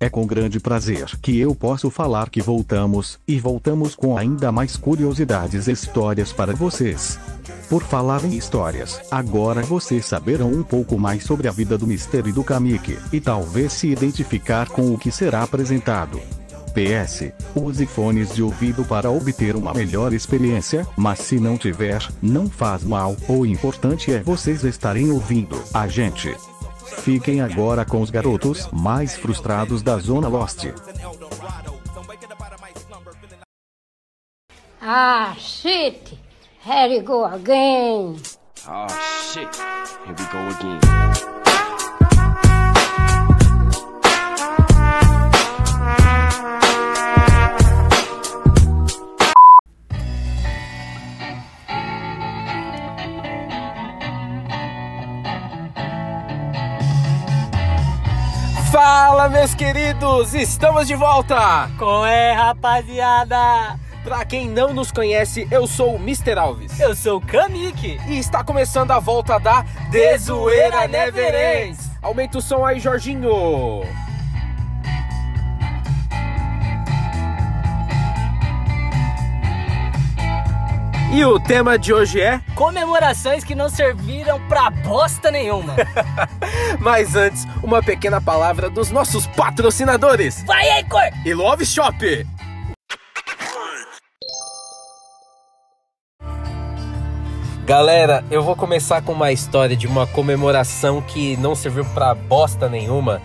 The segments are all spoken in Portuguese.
É com grande prazer que eu posso falar que voltamos, e voltamos com ainda mais curiosidades e histórias para vocês. Por falar em histórias, agora vocês saberão um pouco mais sobre a vida do Mister e do Kamik, e talvez se identificar com o que será apresentado. PS, use fones de ouvido para obter uma melhor experiência, mas se não tiver, não faz mal, o importante é vocês estarem ouvindo a gente. Fiquem agora com os garotos mais frustrados da Zona Lost. Ah, shit! Here you go again. Oh shit. Here we go again. Fala, meus queridos! Estamos de volta! Qual é, rapaziada? Pra quem não nos conhece, eu sou o Mr. Alves. Eu sou o Kamik. E está começando a volta da Dezoeira Never Ends. Aumenta o som aí, Jorginho. E o tema de hoje é. Comemorações que não serviram pra bosta nenhuma. Mas antes, uma pequena palavra dos nossos patrocinadores: Vai aí, cor! e Love Shop. Galera, eu vou começar com uma história de uma comemoração que não serviu pra bosta nenhuma.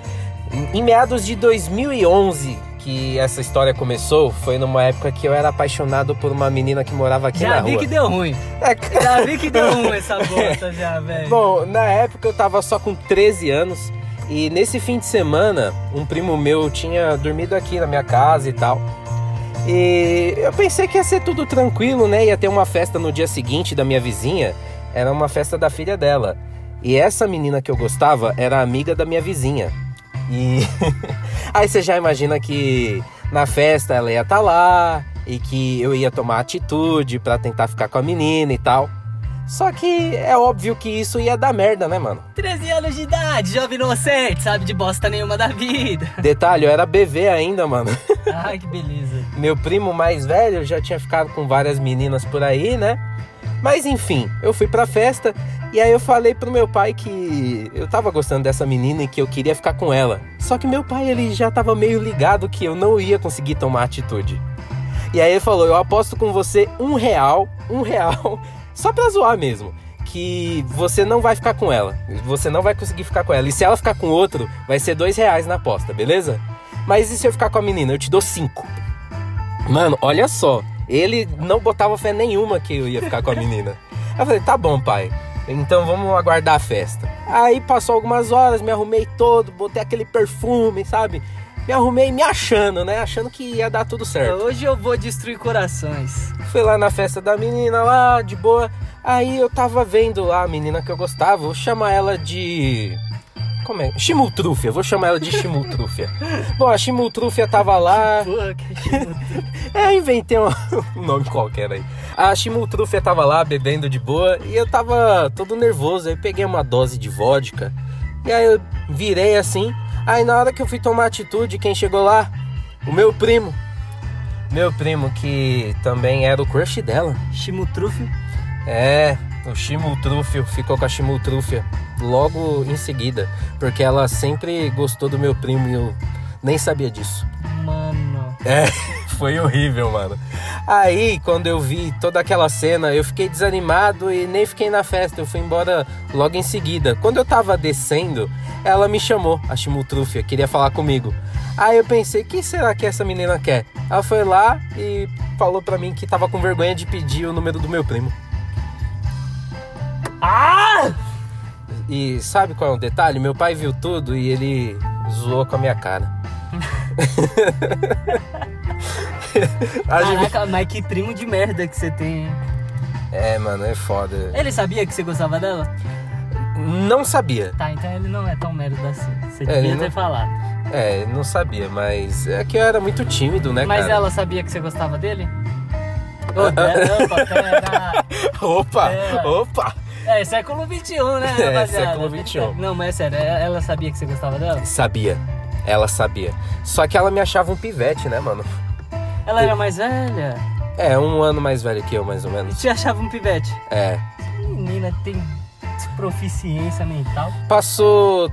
Em- Em meados de 2011 que essa história começou, foi numa época que eu era apaixonado por uma menina que morava aqui Já na vi rua. que deu ruim. É, Já vi que deu ruim essa bosta já, velho. Bom, na época eu tava só com 13 anos e nesse fim de semana um primo meu tinha dormido aqui na minha casa e tal. E eu pensei que ia ser tudo tranquilo, né? Ia ter uma festa no dia seguinte da minha vizinha. Era uma festa da filha dela. E essa menina que eu gostava era amiga da minha vizinha. E aí você já imagina que na festa ela ia estar lá e que eu ia tomar atitude pra tentar ficar com a menina e tal. Só que é óbvio que isso ia dar merda, né, mano? 13 anos de idade, jovem inocente, sabe de bosta nenhuma da vida. Detalhe, eu era bebê ainda, mano. Ai, que beleza. Meu primo mais velho já tinha ficado com várias meninas por aí, né? Mas enfim, eu fui pra festa e aí eu falei pro meu pai que eu tava gostando dessa menina e que eu queria ficar com ela. Só que meu pai ele já tava meio ligado que eu não ia conseguir tomar atitude. E aí ele falou: Eu aposto com você um real, um real, só pra zoar mesmo. Que você não vai ficar com ela. Você não vai conseguir ficar com ela. E se ela ficar com outro, vai ser dois reais na aposta, beleza? Mas e se eu ficar com a menina? Eu te dou cinco. Mano, olha só. Ele não botava fé nenhuma que eu ia ficar com a menina. Eu falei, tá bom, pai. Então vamos aguardar a festa. Aí passou algumas horas, me arrumei todo, botei aquele perfume, sabe? Me arrumei me achando, né? Achando que ia dar tudo certo. Hoje eu vou destruir corações. Fui lá na festa da menina lá, de boa. Aí eu tava vendo lá a menina que eu gostava, vou chamar ela de. Como é? Chimultrúfia, vou chamar ela de Chimultrúfia. Bom, a Chimultrúfia tava lá. É, inventei um nome qualquer aí. A Chimultrúfia tava lá bebendo de boa e eu tava todo nervoso. Aí peguei uma dose de vodka e aí eu virei assim. Aí na hora que eu fui tomar atitude, quem chegou lá? O meu primo. Meu primo que também era o crush dela. Chimutrufio. É, o Chimultrúfio ficou com a Chimultrúfia logo em seguida, porque ela sempre gostou do meu primo e eu nem sabia disso. Mano. É, foi horrível, mano. Aí, quando eu vi toda aquela cena, eu fiquei desanimado e nem fiquei na festa. Eu fui embora logo em seguida. Quando eu tava descendo, ela me chamou, a Chimultrúfia, queria falar comigo. Aí eu pensei, que será que essa menina quer? Ela foi lá e falou pra mim que tava com vergonha de pedir o número do meu primo. Ah! E sabe qual é o detalhe? Meu pai viu tudo e ele zoou com a minha cara. Caraca, mas que primo de merda que você tem. hein? É, mano, é foda. Ele sabia que você gostava dela? Não sabia. Tá, então ele não é tão merda assim. Você É, devia ter não- falado. É, não sabia, mas é que eu era muito tímido, né, Mas cara? ela sabia que você gostava dele? Ô, pera, opa, pera. Opa, É. opa! É, século XXI, né, É, rapaziada? século XXI. Não, mas é sério, ela sabia que você gostava dela? Sabia. Ela sabia. Só que ela me achava um pivete, né, mano? Ela era mais velha. É, um ano mais velho que eu, mais ou menos. Te achava um pivete. É. Menina tem proficiência mental. Passou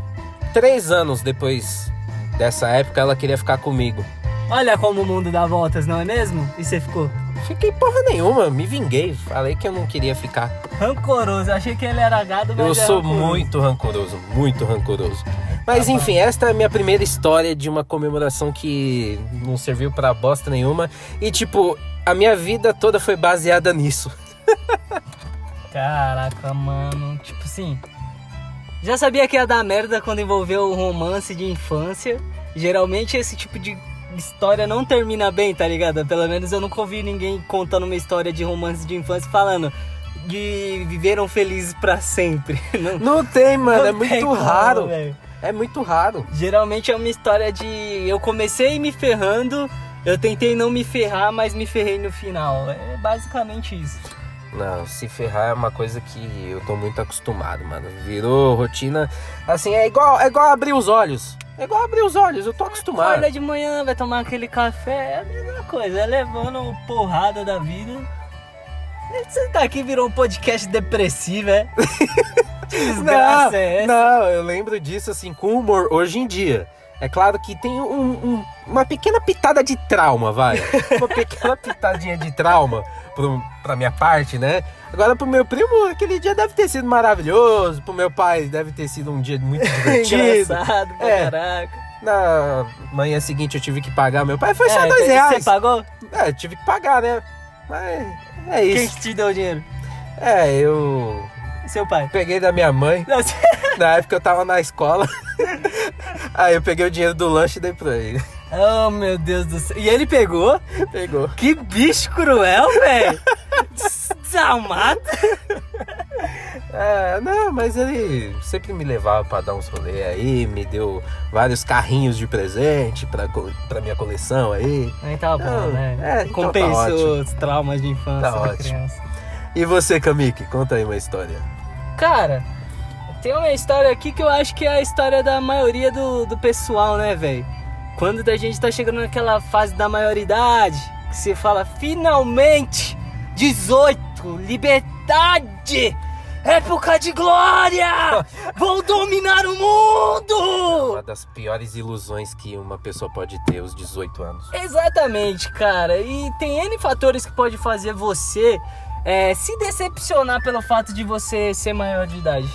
três anos depois dessa época, ela queria ficar comigo. Olha como o mundo dá voltas, não é mesmo? E você ficou Fiquei porra nenhuma, me vinguei. Falei que eu não queria ficar. rancoroso. Achei que ele era gado, mas Eu sou rancoroso. muito rancoroso, muito rancoroso. Mas enfim, esta é a minha primeira história de uma comemoração que não serviu pra bosta nenhuma. E tipo, a minha vida toda foi baseada nisso. Caraca, mano. Tipo assim. Já sabia que ia dar merda quando envolveu o romance de infância. Geralmente esse tipo de história não termina bem, tá ligado? Pelo menos eu nunca ouvi ninguém contando uma história de romance de infância falando de viveram felizes pra sempre. Não, Não tem, mano, é não tem muito como, raro. velho. É muito raro. Geralmente é uma história de eu comecei me ferrando, eu tentei não me ferrar, mas me ferrei no final. É basicamente isso. Não, se ferrar é uma coisa que eu tô muito acostumado, mano. Virou rotina. Assim, é igual, é igual abrir os olhos. É igual abrir os olhos, eu tô acostumado. Acorda de manhã, vai tomar aquele café, é a mesma coisa, é levando porrada da vida. Você tá aqui virou um podcast depressivo, é? Que Não, desgraça é essa? não, eu lembro disso assim com humor hoje em dia. É claro que tem um- um- uma pequena pitada de trauma, vai. Uma pequena pitadinha de trauma pro, pra minha parte, né? Agora pro meu primo, aquele dia deve ter sido maravilhoso. Pro meu pai, deve ter sido um dia muito divertido. Engraçado É. caraca. Na manhã seguinte eu tive que pagar meu pai. Foi só É, dois você reais. pagou? É, tive que pagar, né? Mas é Quem isso. que te deu o dinheiro? É, eu Seu pai. peguei da minha mãe. Não, você- Na época eu tava na escola. Aí eu peguei o dinheiro do lanche e dei pra ele. Oh, meu Deus do céu. E ele pegou? Pegou. Que bicho cruel, velho. Desalmado. É, não, mas ele sempre me levava pra dar uns rolê aí, me deu vários carrinhos de presente pra, pra minha coleção aí. Aí bom, Não, né? é, então tá Compensou os traumas de infância Tá da ótimo. criança. E você, Kamiki, conta aí uma história. Cara, tem uma história aqui que eu acho que é a história da maioria do, do pessoal, né, velho? Quando a gente tá chegando naquela fase da maioridade, que você fala, finalmente, 18, liberdade, época de glória, vou dominar o mundo! Uma das piores ilusões que uma pessoa pode ter aos 18 anos. Exatamente, cara. E tem N fatores que pode fazer você é, se decepcionar pelo fato de você ser maior de idade.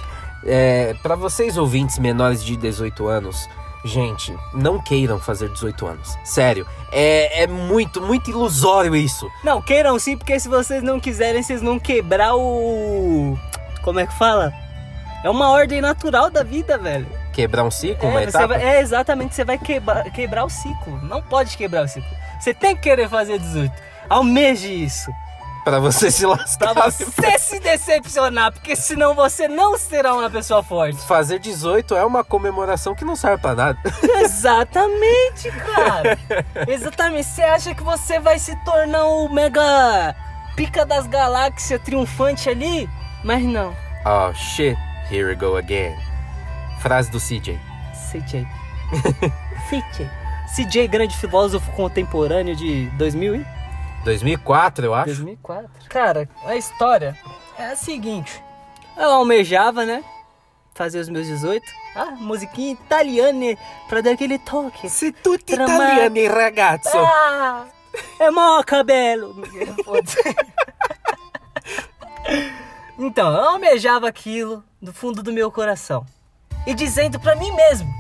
É, para vocês ouvintes menores de 18 anos, gente, não queiram fazer 18 anos. Sério, é, é muito, muito ilusório isso. Não, queiram sim, porque se vocês não quiserem, vocês vão quebrar o. Como é que fala? É uma ordem natural da vida, velho. Quebrar um ciclo, uma É, você etapa. vai- é exatamente, você vai quebrar, quebrar o ciclo. Não pode quebrar o ciclo. Você tem que querer fazer 18. Almeje isso. Pra você se lascar. Pra você se decepcionar, porque senão você não será uma pessoa forte. Fazer 18 é uma comemoração que não serve pra nada. Exatamente, cara. Exatamente. Você acha que você vai se tornar o mega pica das galáxias triunfante ali? Mas não. Oh shit, here we go again. Frase do CJ. CJ. CJ. CJ, grande filósofo contemporâneo de 2000 e 2004, eu acho. 2004. Cara, a história é a seguinte. Eu almejava, né? Fazer os meus 18. Ah, musiquinha italiana pra dar aquele toque. Se tutti italiani, ragazzo. Ah, é mó cabelo. Então, eu almejava aquilo do fundo do meu coração. E dizendo pra mim mesmo: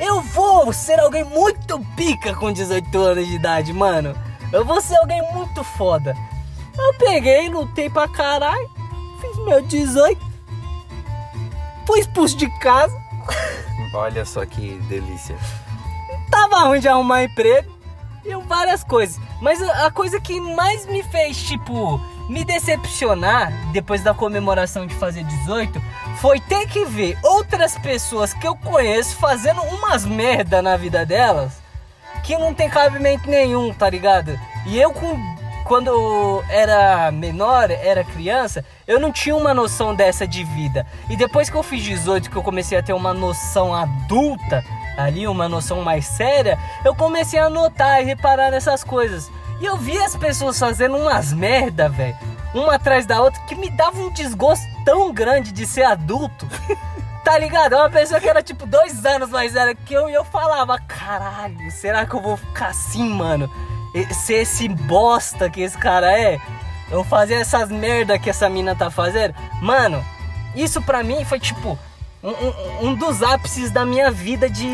Eu vou ser alguém muito pica com 18 anos de idade, mano. Eu vou ser alguém muito foda. Eu peguei, lutei pra caralho, fiz meu 18, fui expulso de casa. Olha só que delícia. tava ruim de arrumar emprego e várias coisas. Mas a coisa que mais me fez, tipo, me decepcionar depois da comemoração de fazer 18 foi ter que ver outras pessoas que eu conheço fazendo umas merda na vida delas que não tem cabimento nenhum, tá ligado? E eu com quando eu era menor, era criança, eu não tinha uma noção dessa de vida. E depois que eu fiz 18, que eu comecei a ter uma noção adulta, ali, uma noção mais séria, eu comecei a notar e reparar nessas coisas. E eu vi as pessoas fazendo umas merda, velho, uma atrás da outra, que me dava um desgosto tão grande de ser adulto. Tá ligado? É uma pessoa que era tipo dois anos mais velha que eu e eu falava, caralho, será que eu vou ficar assim, mano? Ser esse bosta que esse cara é? Eu fazer essas merda que essa mina tá fazendo? Mano, isso pra mim foi tipo um, um- um dos ápices da minha vida de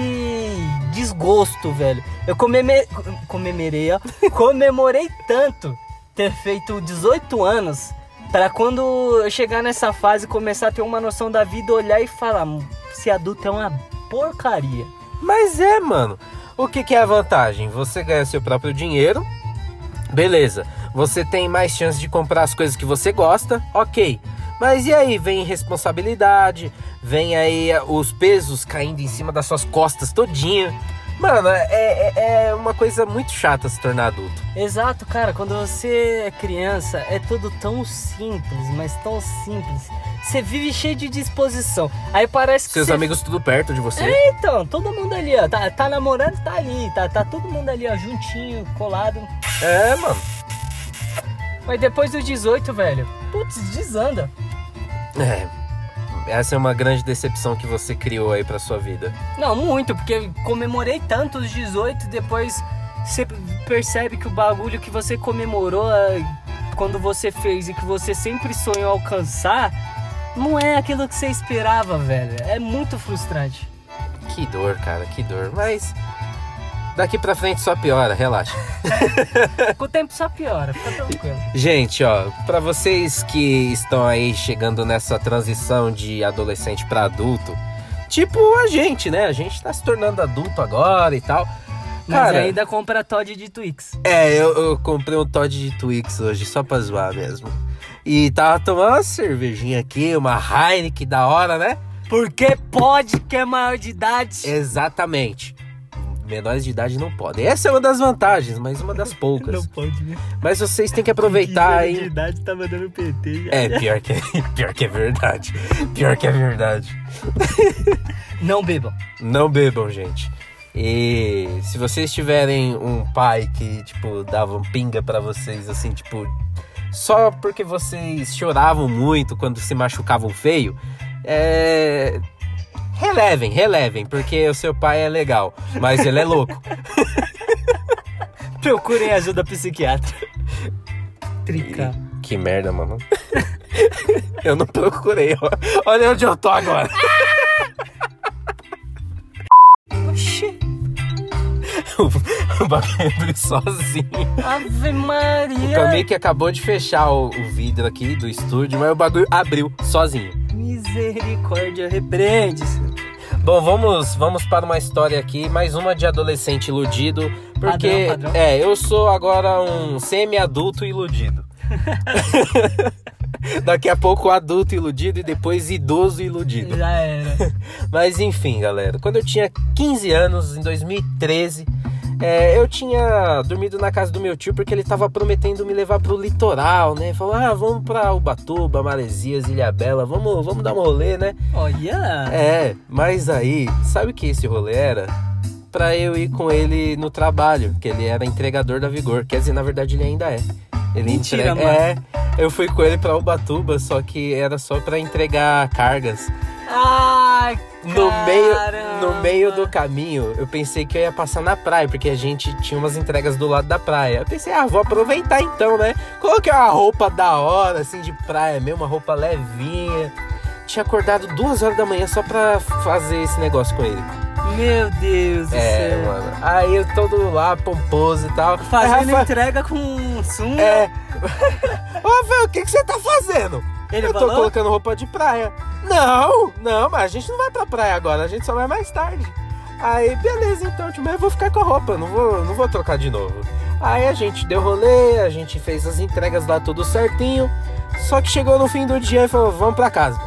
desgosto, velho. Eu comemorei, comemorei, ó, comemorei tanto ter feito 18 anos Pra quando eu chegar nessa fase começar a ter uma noção da vida, olhar e falar: "Hum, esse adulto é uma porcaria. Mas é, mano. O que, que é a vantagem? Você ganha seu próprio dinheiro, beleza. Você tem mais chance de comprar as coisas que você gosta, ok. Mas e aí? Vem responsabilidade, vem aí os pesos caindo em cima das suas costas todinha. Mano, é, é, é uma coisa muito chata se tornar adulto. Exato, cara. Quando você é criança, é tudo tão simples, mas tão simples. Você vive cheio de disposição. Aí parece que Seus você... amigos tudo perto de você. Então, todo mundo ali, ó. Tá, tá namorando, tá ali. Tá, tá todo mundo ali, ó, juntinho, colado. É, mano. Mas depois dos 18, velho, putz, desanda. É. Essa é uma grande decepção que você criou aí pra sua vida. Não, muito, porque comemorei tanto os 18, depois você percebe que o bagulho que você comemorou ah, quando você fez e que você sempre sonhou alcançar, não é aquilo que você esperava, velho. É muito frustrante. Que dor, cara, que dor. Mas daqui pra frente só piora, relaxa. Com o tempo só piora, fica tranquilo. Gente, ó, pra vocês que estão aí chegando nessa transição de adolescente pra adulto, tipo a gente, né? A gente tá se tornando adulto agora e tal. Mas Cara, ainda compra Todd de Twix. é, eu, eu comprei um Todd de Twix hoje, só pra zoar mesmo. E tava tomando uma cervejinha aqui, uma Heineken da hora, né? Porque pode que é maior de idade. Exatamente. Menores de idade não podem. Essa é uma das vantagens, mas uma das poucas. pode, né? Mas vocês têm que aproveitar aí. idade tá mandando PT. É, pior que, pior que é verdade. Pior que é verdade. Não bebam. Não bebam, gente. E se vocês tiverem um pai que, tipo, dava um pinga pra vocês, assim, tipo, só porque vocês choravam muito quando se machucavam feio, é. Relevem, relevem, porque o seu pai é legal, mas ele é louco. Procurem ajuda psiquiátrica. Trica. Que merda, mano. Eu não procurei. Olha onde eu tô agora. Oxi. O bagulho abriu sozinho. Ave O Maria. Kamique acabou de fechar o, o vidro aqui do estúdio, mas o bagulho abriu sozinho. Misericórdia, repreende-se. Bom, vamos, vamos para uma história aqui, mais uma de adolescente iludido, porque Padrão, padrão. é, eu sou agora um semi-adulto iludido. Daqui a pouco adulto iludido e depois idoso iludido. Já era. Mas enfim, galera, quando eu tinha 15 anos, em 2013, é, eu tinha dormido na casa do meu tio porque ele tava prometendo me levar pro litoral, né? Falou, ah, vamos pra Ubatuba, Maresias, Ilhabela, vamos, vamos dar um rolê, né? Olha. É, mas aí, sabe o que esse rolê era? Pra eu ir com ele no trabalho, que ele era entregador da Vigor. Quer dizer, na verdade ele ainda é. Ele Mentira, entrega... mano. É, eu fui com ele pra Ubatuba, só que era só pra entregar cargas. Ai, No meio, caramba. no meio do caminho, eu pensei que eu ia passar na praia, porque a gente tinha umas entregas do lado da praia. Eu pensei, ah, vou aproveitar então, né? Coloquei uma roupa da hora, assim, de praia mesmo, uma roupa levinha. Tinha acordado duas horas da manhã só pra fazer esse negócio com ele. Meu Deus do É, céu. mano. Aí eu todo lá, pomposo e tal. Fazendo entrega com sunga. É. Ô, Rafael, o que, que você tá fazendo? Ele eu tô falou? colocando roupa de praia. Não, não, mas a gente não vai pra praia agora, a gente só vai mais tarde. Aí, beleza, então, tipo, eu vou ficar com a roupa, não vou, não vou trocar de novo. Aí a gente deu rolê, a gente fez as entregas lá tudo certinho. Só que chegou no fim do dia e falou, vamos pra casa.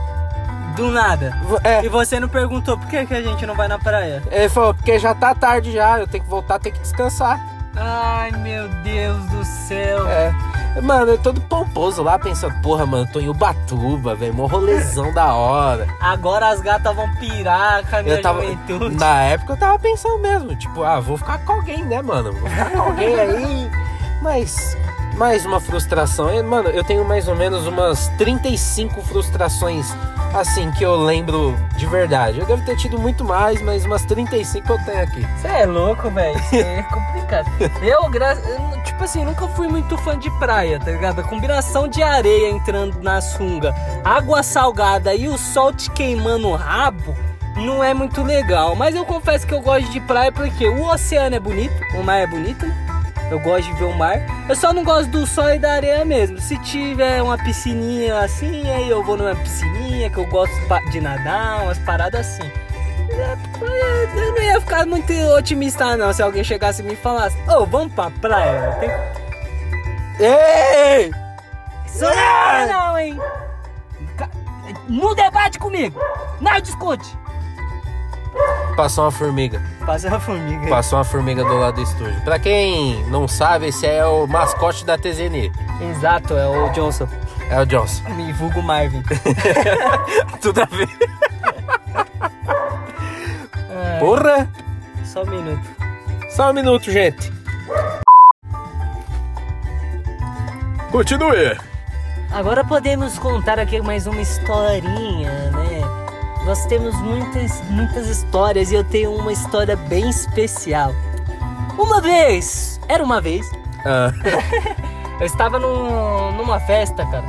Do nada. É, E você não perguntou por que, que a gente não vai na praia? ele falou, porque já tá tarde já, eu tenho que voltar, tenho que descansar. Ai, meu Deus do céu. É. Mano, eu todo pomposo lá, pensando, porra, mano, tô em Ubatuba, velho, mó rolezão da hora. Agora as gatas vão pirar com a minha Eu tava, juventude. na época eu tava pensando mesmo, tipo, ah, vou ficar com alguém, né, mano? Vou ficar com alguém aí. Mas, mais uma frustração. Mano, eu tenho mais ou menos umas 35 frustrações, assim, que eu lembro de verdade. Eu devo ter tido muito mais, mas umas 35 eu tenho aqui. Você é louco, velho. Isso é complicado. Eu, gra... tipo assim, nunca fui muito fã de praia, tá ligado? A combinação de areia entrando na sunga, água salgada e o sol te queimando o rabo não é muito legal. Mas eu confesso que eu gosto de praia porque o oceano é bonito, o mar é bonito, né? Eu gosto de ver o mar. Eu só não gosto do sol e da areia mesmo. Se tiver uma piscininha assim, aí eu vou numa piscininha que eu gosto de nadar, umas paradas assim. É, Eu não ia ficar muito otimista não se alguém chegasse e me falasse, ô, vamos pra praia. Tem... Ei! Isso não é não, hein? Não debate comigo. Não discute. Passou uma formiga. Passa uma formiga. Passou uma formiga do lado do estúdio. Pra quem não sabe, esse é o mascote da TZN. Exato, é o Johnson. É o Johnson. Me vulgo Marvin. Tudo a ver. É, Porra! só um minuto. Só um minuto, gente. Continue. Agora podemos contar aqui mais uma historinha, né? Nós temos muitas, muitas histórias e eu tenho uma história bem especial. Uma vez, era uma vez, Ah, eu estava num- numa festa, cara,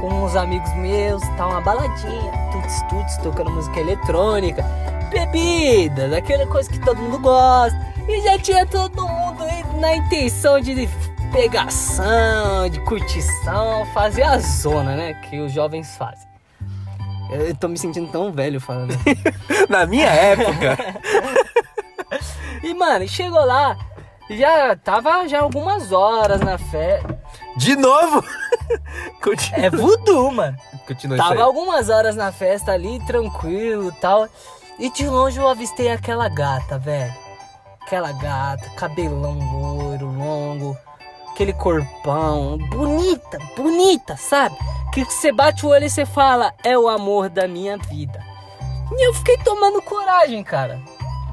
com uns amigos meus, tá uma baladinha, tuts tuts, tocando música eletrônica, bebida, daquela coisa que todo mundo gosta. E já tinha todo mundo na intenção de pegação, de curtição, fazer a zona, né? Que os jovens fazem. Eu tô me sentindo tão velho falando. na minha época. E, mano, chegou lá, já tava já algumas horas na festa. De novo. Continua. É voodoo, mano. Continua Tava algumas horas na festa ali, tranquilo e tal. E de longe eu avistei aquela gata, velho. Aquela gata, cabelão loiro, longo, aquele corpão, bonita, bonita, sabe? Que você bate o olho e você fala, é o amor da minha vida. E eu fiquei tomando coragem, cara.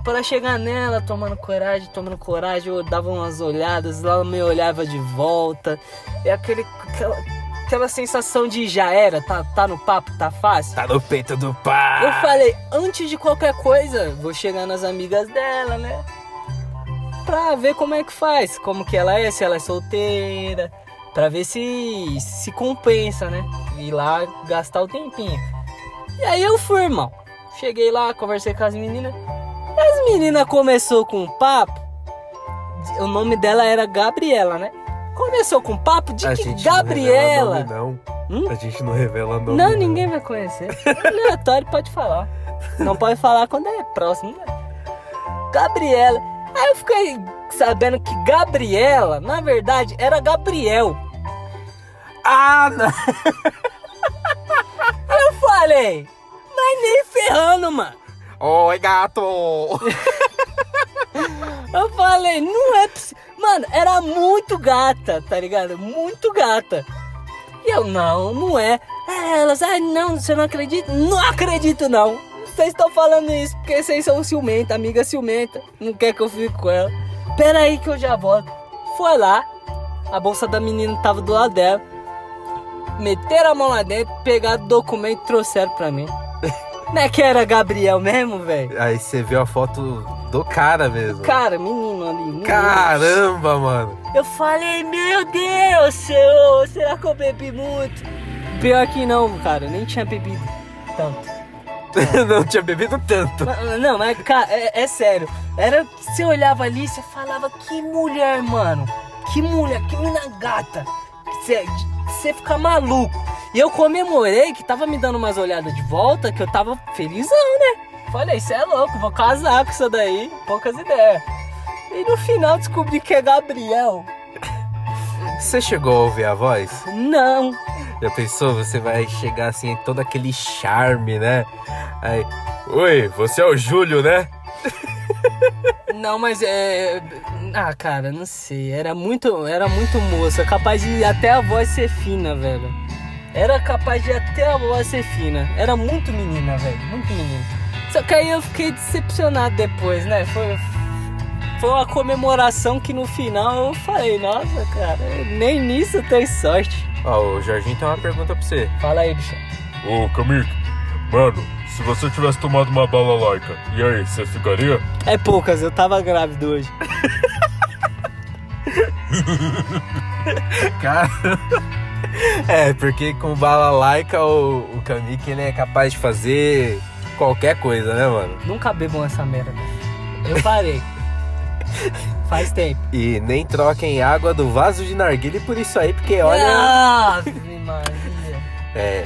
Para chegar nela, tomando coragem, tomando coragem, eu dava umas olhadas, ela me olhava de volta. E aquele, aquela, aquela sensação de já era, tá, tá no papo, tá fácil. Tá no peito do pai. Eu falei, antes de qualquer coisa, vou chegar nas amigas dela, né? Pra ver como é que faz, como que ela é, se ela é solteira, pra ver se se compensa, né? Ir lá gastar o tempinho. E aí eu fui, irmão. Cheguei lá, conversei com as meninas. As meninas começou com um papo. O nome dela era Gabriela, né? Começou com um papo de A que não Gabriela. revela nome, não. Hum? A gente não revela nome. Não, ninguém vai conhecer. Aleatório pode falar. Não pode falar quando é próximo. né? Gabriela. Aí eu fiquei sabendo que Gabriela, na verdade, era Gabriel. Ah, não. Eu falei, mas nem ferrando, mano. Oi, gato. Eu falei, não é possível. Mano, era muito gata, tá ligado? Muito gata. E eu, não, não é. Aí Elas, ah, não, você não acredita? Não acredito, não. Vocês estão falando isso porque vocês são ciumenta, amiga ciumenta. Não quer que eu fique com ela. Pera aí que eu já volto. Foi lá, a bolsa da menina tava do lado dela. Meteram a mão lá dentro, pegaram o documento e trouxeram pra mim. Não é que era Gabriel mesmo, velho? Aí você viu a foto do cara mesmo. Cara, menino ali. Menino. Caramba, mano. Eu falei, meu Deus, senhor, será que eu bebi muito? Pior que não, cara, eu nem tinha bebido tanto. não tinha bebido tanto. Não, mas cara, é, é sério. Era você olhava ali, você falava, que mulher, mano. Que mulher, que mina gata. Você, você fica maluco. E eu comemorei que tava me dando umas olhadas de volta, que eu tava felizão, né? Falei, você é louco, vou casar com isso daí. Poucas ideias. E no final descobri que é Gabriel. Você chegou a ouvir a voz? Não. Já pensou? Você vai chegar assim, todo aquele charme, né? Aí, oi, você é o Júlio, né? Não, mas é. Ah, cara, não sei. Era muito, era muito moça, capaz de até a voz ser fina, velho. Era capaz de até a voz ser fina. Era muito menina, velho, muito menina. Só que aí eu fiquei decepcionado depois, né? Foi, foi uma comemoração que no final eu falei, nossa, cara, nem nisso tem sorte. Ó, o Jorginho tem uma pergunta pra você. Fala aí, bicho. Ô, Kamik, mano, se você tivesse tomado uma bala laica, e aí, você ficaria? É poucas, eu tava grávido hoje. Cara. É, porque com bala laica o, o Kamik ele é capaz de fazer qualquer coisa, né, mano? Nunca bebam essa merda. Eu parei. Faz tempo. E nem troquem água do vaso de narguile por isso aí, porque olha. É,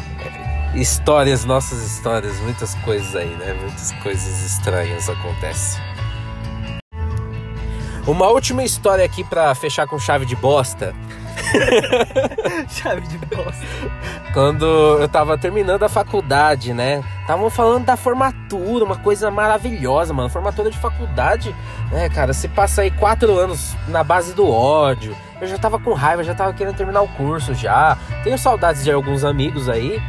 histórias, nossas histórias, muitas coisas aí, né? Muitas coisas estranhas acontecem. Uma última história aqui pra fechar com chave de bosta. Chave de bosta. Quando eu tava terminando a faculdade, né? Estavam falando da formatura, uma coisa maravilhosa, mano. Formatura de faculdade, né, cara? Você passa aí quatro anos na base do ódio. Eu já tava com raiva, já tava querendo terminar o curso já. Tenho saudades de alguns amigos aí.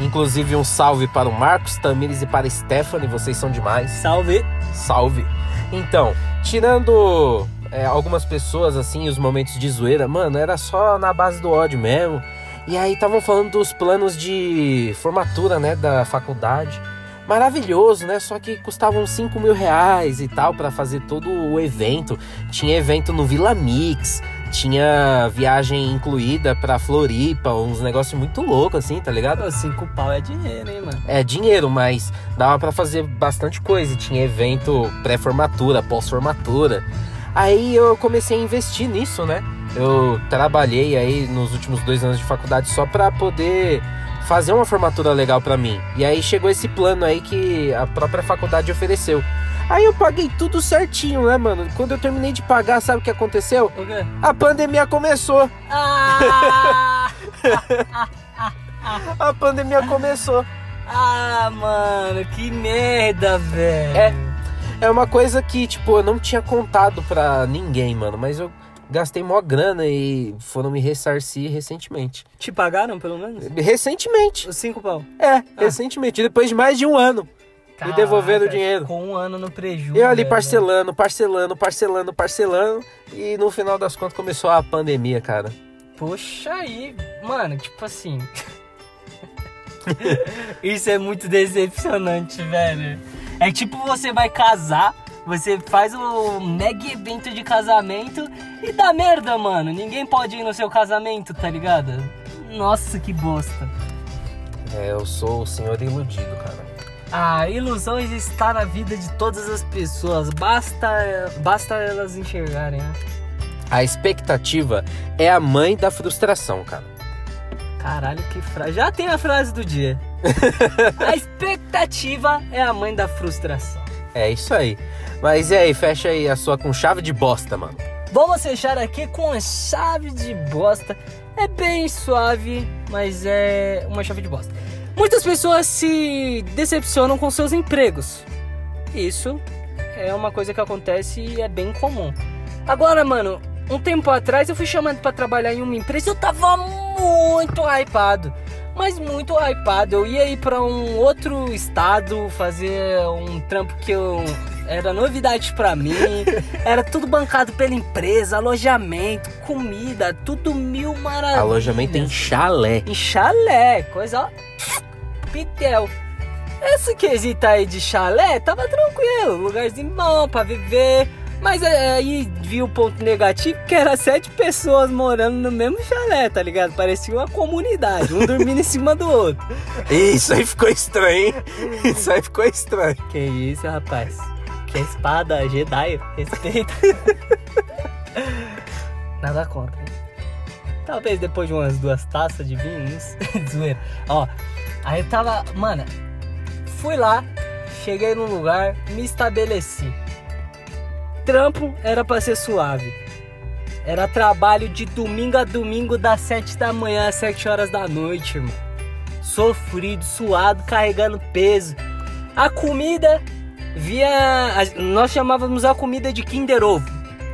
Inclusive um salve para o Marcos Tamires e para a Stephanie, vocês são demais. Salve. Salve. Então, tirando é, algumas pessoas, assim, os momentos de zoeira, mano, era só na base do ódio mesmo. E aí estavam falando dos planos de formatura, né, da faculdade. Maravilhoso, né? Só que custavam 5 mil reais e tal para fazer todo o evento. Tinha evento no Vila Mix, tinha viagem incluída pra Floripa, uns negócios muito loucos, assim, tá ligado? Pô, cinco pau é dinheiro, hein, mano? É dinheiro, mas dava pra fazer bastante coisa. Tinha evento pré-formatura, pós-formatura. Aí eu comecei a investir nisso, né? Eu trabalhei aí nos últimos dois anos de faculdade só pra poder fazer uma formatura legal pra mim. E aí chegou esse plano aí que a própria faculdade ofereceu. Aí eu paguei tudo certinho, né, mano? Quando eu terminei de pagar, sabe o que aconteceu? O quê? A pandemia começou. Ah! A pandemia começou. ah, mano, que merda, velho. É. É uma coisa que, tipo, eu não tinha contado pra ninguém, mano. Mas eu gastei mó grana e foram me ressarcir recentemente. Te pagaram, pelo menos? Recentemente. Os cinco pau. É, recentemente. Depois de mais de um ano. Me devolveram o dinheiro. Com um ano no prejuízo. Eu ali velho. parcelando, parcelando, parcelando, parcelando. E no final das contas começou a pandemia, cara. Poxa aí, mano, tipo assim. Isso é muito decepcionante, velho. É tipo você vai casar, você faz o mega evento de casamento e dá merda, mano. Ninguém pode ir no seu casamento, tá ligado? Nossa, que bosta. É, eu sou o senhor iludido, cara. A ilusão está na vida de todas as pessoas, basta, basta elas enxergarem, né? A expectativa é a mãe da frustração, cara. Caralho, que frase. Já tem a frase do dia. a expectativa é a mãe da frustração. É isso aí. Mas e aí, fecha aí a sua com chave de bosta, mano. Vamos fechar aqui com a chave de bosta. É bem suave, mas é uma chave de bosta. Muitas pessoas se decepcionam com seus empregos. Isso é uma coisa que acontece e é bem comum. Agora, mano, um tempo atrás eu fui chamado pra trabalhar em uma empresa e eu tava muito hypado. Mas muito hypado. Eu ia ir pra um outro estado fazer um trampo que eu era novidade pra mim. Era tudo bancado pela empresa, alojamento, comida, tudo mil maravilhas. Alojamento em chalé. Em chalé, coisa ó. Pitel. Esse quesito aí de chalé tava tranquilo, lugarzinho bom pra viver. Mas é, aí vi o ponto negativo que era sete pessoas morando no mesmo chalé, tá ligado? Parecia uma comunidade, um dormindo em cima do outro. Isso aí ficou estranho, hein? Isso aí ficou estranho. Que isso, rapaz? Que espada, Jedi, respeita. Nada contra. Talvez depois de umas duas taças de vinho, zoeira. Ó, aí eu tava, mano, fui lá, cheguei no lugar, me estabeleci. Trampo era pra ser suave. Era trabalho de domingo a domingo, das 7 da manhã às 7 horas da noite, irmão. Sofrido, suado, carregando peso. A comida via. Nós chamávamos a comida de Kinder Ovo.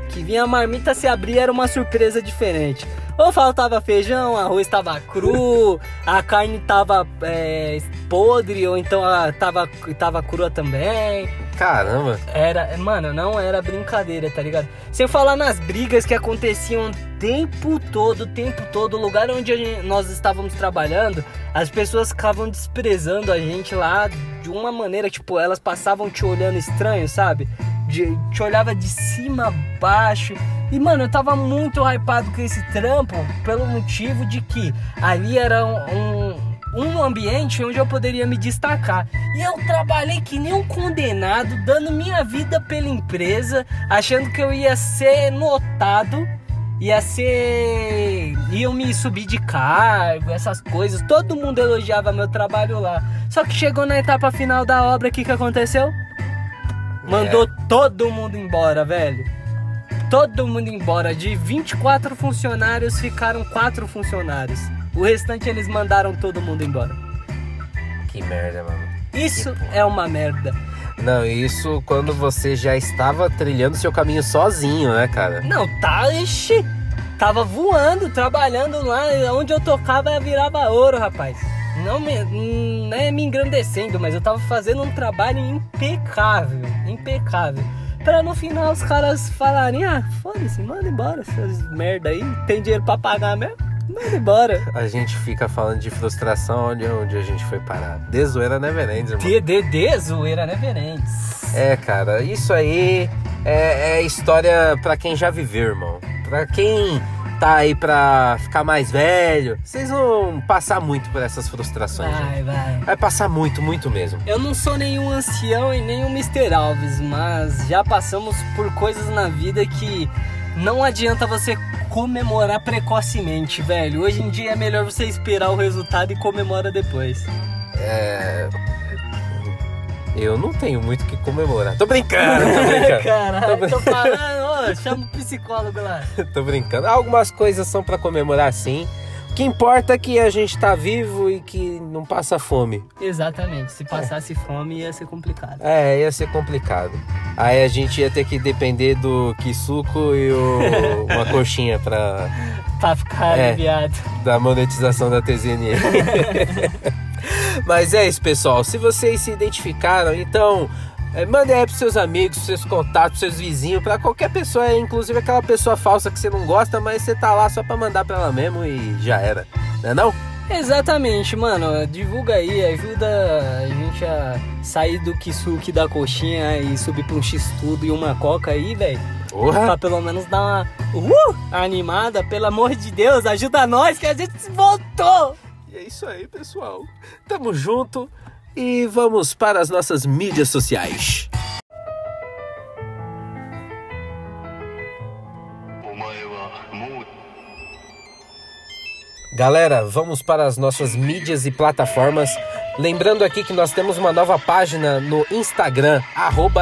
que vinha a marmita se abria era uma surpresa diferente. Ou faltava feijão, arroz tava cru, a carne tava é, podre, ou então a, tava, tava crua também. Caramba. Era, mano, não era brincadeira, tá ligado? Sem falar nas brigas que aconteciam o tempo todo, o tempo todo, o lugar onde gente- nós estávamos trabalhando, as pessoas ficavam desprezando a gente lá de uma maneira, tipo, elas passavam te olhando estranho, sabe? De- te olhava de cima a baixo. E, mano, eu tava muito hypado com esse trampo pelo motivo de que ali era um- um um ambiente onde eu poderia me destacar. E eu trabalhei que nem um condenado, dando minha vida pela empresa, achando que eu ia ser notado, ia ser. iam me subir de cargo, essas coisas. Todo mundo elogiava meu trabalho lá. Só que chegou na etapa final da obra, o que, que aconteceu? Mandou todo mundo embora, velho. Todo mundo embora. De 24 funcionários, ficaram 4 funcionários. O restante eles mandaram todo mundo embora. Que merda, mano. Isso Que é uma merda. Não, isso quando você já estava trilhando seu caminho sozinho, né, cara? Não, tá, ixi, tava voando, trabalhando lá, onde eu tocava virava ouro, rapaz. Não, me, hum, não é me engrandecendo, mas eu tava fazendo um trabalho impecável, impecável. Pra no final os caras falarem, ah, foda-se, manda embora essas merda aí, tem dinheiro pra pagar mesmo? Manda embora. A gente fica falando de frustração onde, onde a gente foi parar. Desoeira Neverends, irmão. DDD, zoeira, né, Verentes? É, cara, isso aí é, é história pra quem já viveu, irmão. Pra quem tá aí pra ficar mais velho, vocês vão passar muito por essas frustrações. gente. Vai, vai. Vai passar muito, muito mesmo. Eu não sou nenhum ancião e nem um Mr. Alves, mas já passamos por coisas na vida que não adianta você comemorar precocemente, velho. Hoje em dia é melhor você esperar o resultado e comemora depois. É. Eu não tenho muito o que comemorar. Tô brincando, tô brincando. Caralho, tô falando, ô, chama o psicólogo lá. tô brincando. Algumas coisas são pra comemorar sim. O que importa é que a gente tá vivo e que não passa fome. Exatamente, se passasse fome ia ser complicado. É, ia ser complicado. Aí a gente ia ter que depender do Kisuko e o, uma coxinha pra Pra ficar É. aliviado. da monetização da TZN. Mas é isso, pessoal. Se vocês se identificaram, então é, mandem aí pros seus amigos, pros seus contatos, pros seus vizinhos, pra qualquer pessoa, inclusive aquela pessoa falsa que você não gosta, mas você tá lá só pra mandar pra ela mesmo e já era. Não é não? Exatamente, mano. Divulga aí, ajuda a gente a sair do Kisuki da coxinha e subir pra um X-Tudo e uma coca aí, velho. Pra pelo menos dar uma uh, animada, pelo amor de Deus, ajuda nós que a gente voltou! E é isso aí, pessoal. Tamo junto e vamos para as nossas mídias sociais. Galera, vamos para as nossas mídias e plataformas. Lembrando aqui que nós temos uma nova página no Instagram,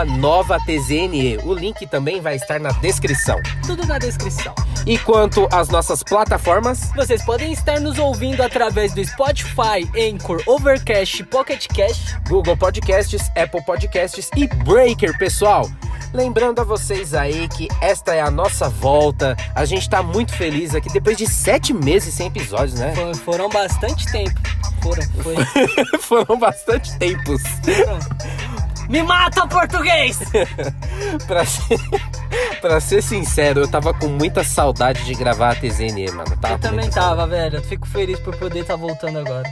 NovaTZNE. O link também vai estar na descrição. Tudo na descrição. E quanto às nossas plataformas, Vocês podem estar nos ouvindo através do Spotify, Anchor, Overcast, Pocket Cast. Google Podcasts, Apple Podcasts e Breaker, pessoal. Lembrando a vocês aí que esta é a nossa volta. A gente tá muito feliz aqui depois de sete meses sem episódios, né? For- Foram bastante tempo. Foram, foi. Foram bastante tempos. foram. Me mata, português! pra, ser, pra ser sincero, eu tava com muita saudade de gravar a TZN, mano. Tava Eu também tava, velho. Eu fico feliz por poder estar voltando agora.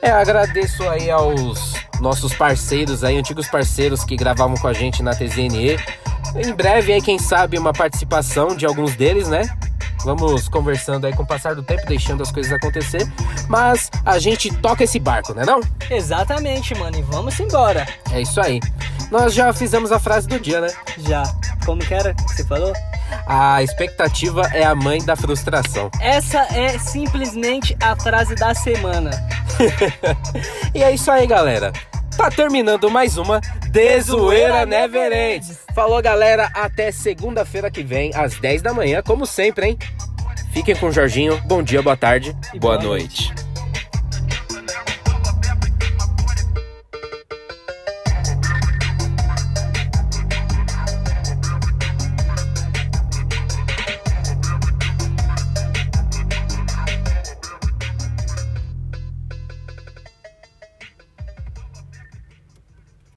É, agradeço aí aos nossos parceiros aí, antigos parceiros que gravavam com a gente na TZNE. Em breve aí, quem sabe, uma participação de alguns deles, né? Vamos conversando aí com o passar do tempo, deixando as coisas acontecer. Mas a gente toca esse barco, né não? Exatamente, mano. E vamos embora. É isso aí. Nós já fizemos a frase do dia, né? Já. Como que era que você falou? A expectativa é a mãe da frustração. Essa é simplesmente a frase da semana. E é isso aí, galera. Tá terminando mais uma Dezoeira Never Ends. Falou, galera. Até segunda-feira que vem, às 10 da manhã, como sempre, hein? Fiquem com o Jorginho. Bom dia, boa tarde, E boa, boa noite.